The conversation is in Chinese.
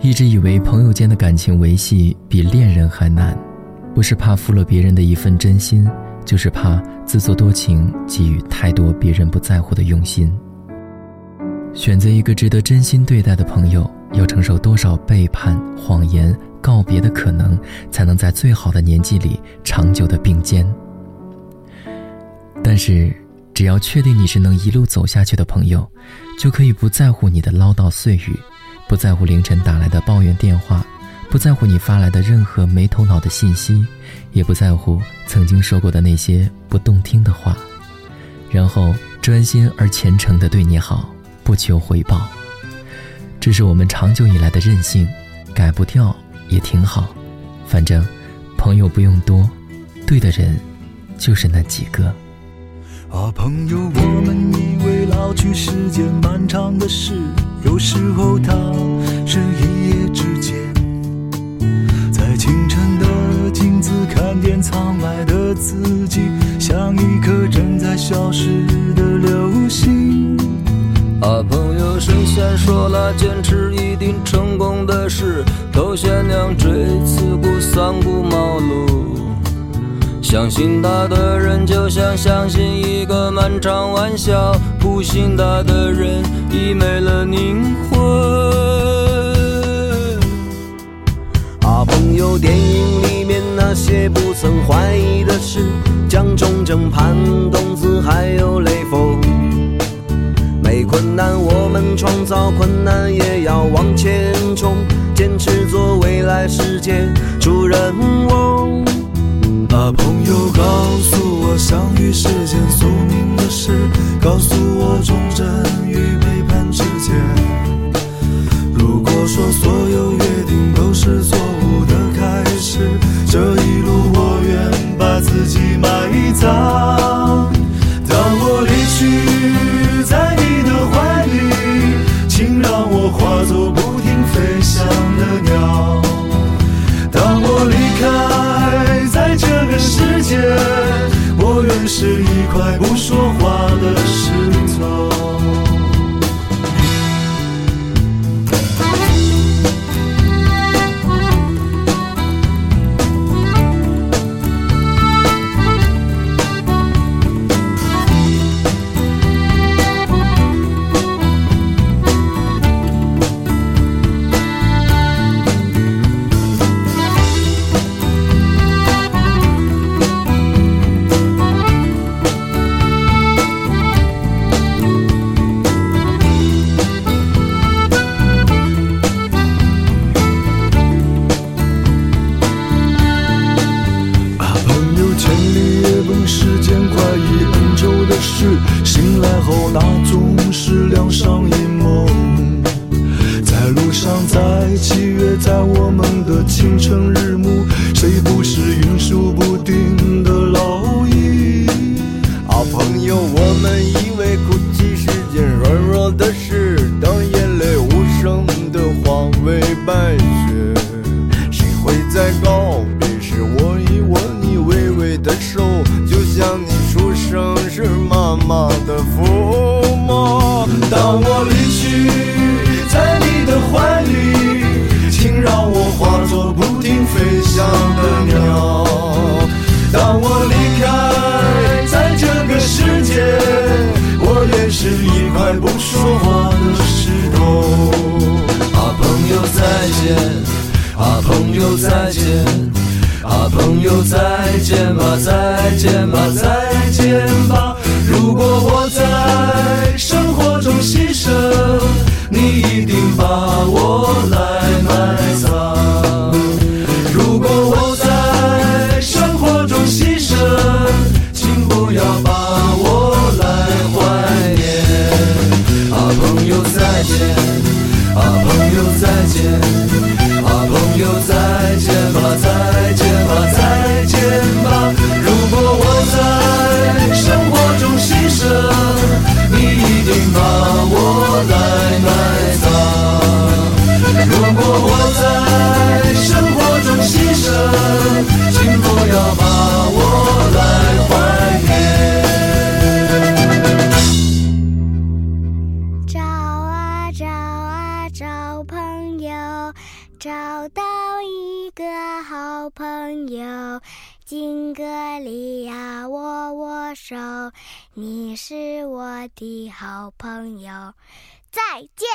一直以为朋友间的感情维系比恋人还难，不是怕负了别人的一份真心，就是怕自作多情，给予太多别人不在乎的用心。选择一个值得真心对待的朋友，要承受多少背叛、谎言、告别的可能，才能在最好的年纪里长久的并肩？但是，只要确定你是能一路走下去的朋友，就可以不在乎你的唠叨碎语，不在乎凌晨打来的抱怨电话，不在乎你发来的任何没头脑的信息，也不在乎曾经说过的那些不动听的话，然后专心而虔诚地对你好。不求回报，这是我们长久以来的任性，改不掉也挺好。反正朋友不用多，对的人就是那几个。啊，朋友，我们以为老去是件漫长的事，有时候它是一夜之间。在清晨的镜子看见苍白的自己，像一颗正在消失的流星。啊，朋友，神仙说了，坚持一定成功的事，头悬梁锥刺股，三顾茅。相信他的人，就像相信一个漫长玩笑；不信他的人，已没了灵魂。啊，朋友，电影里面那些不曾怀疑的事，蒋中正、潘冬子，还有雷锋。没困难，我们创造困难，也要往前冲，坚持做未来世界主人翁。朋友，告诉我相遇是件宿命的事，告诉来不说。去，在你的怀里，请让我化作不停飞翔的鸟。当我离开在这个世界，我也是一块不说话的石头。啊，朋友再见，啊，朋友再见。啊，朋友，再见吧，再见吧，再见吧。如果我在。牺牲，金戈里呀，握握手，你是我的好朋友，再见。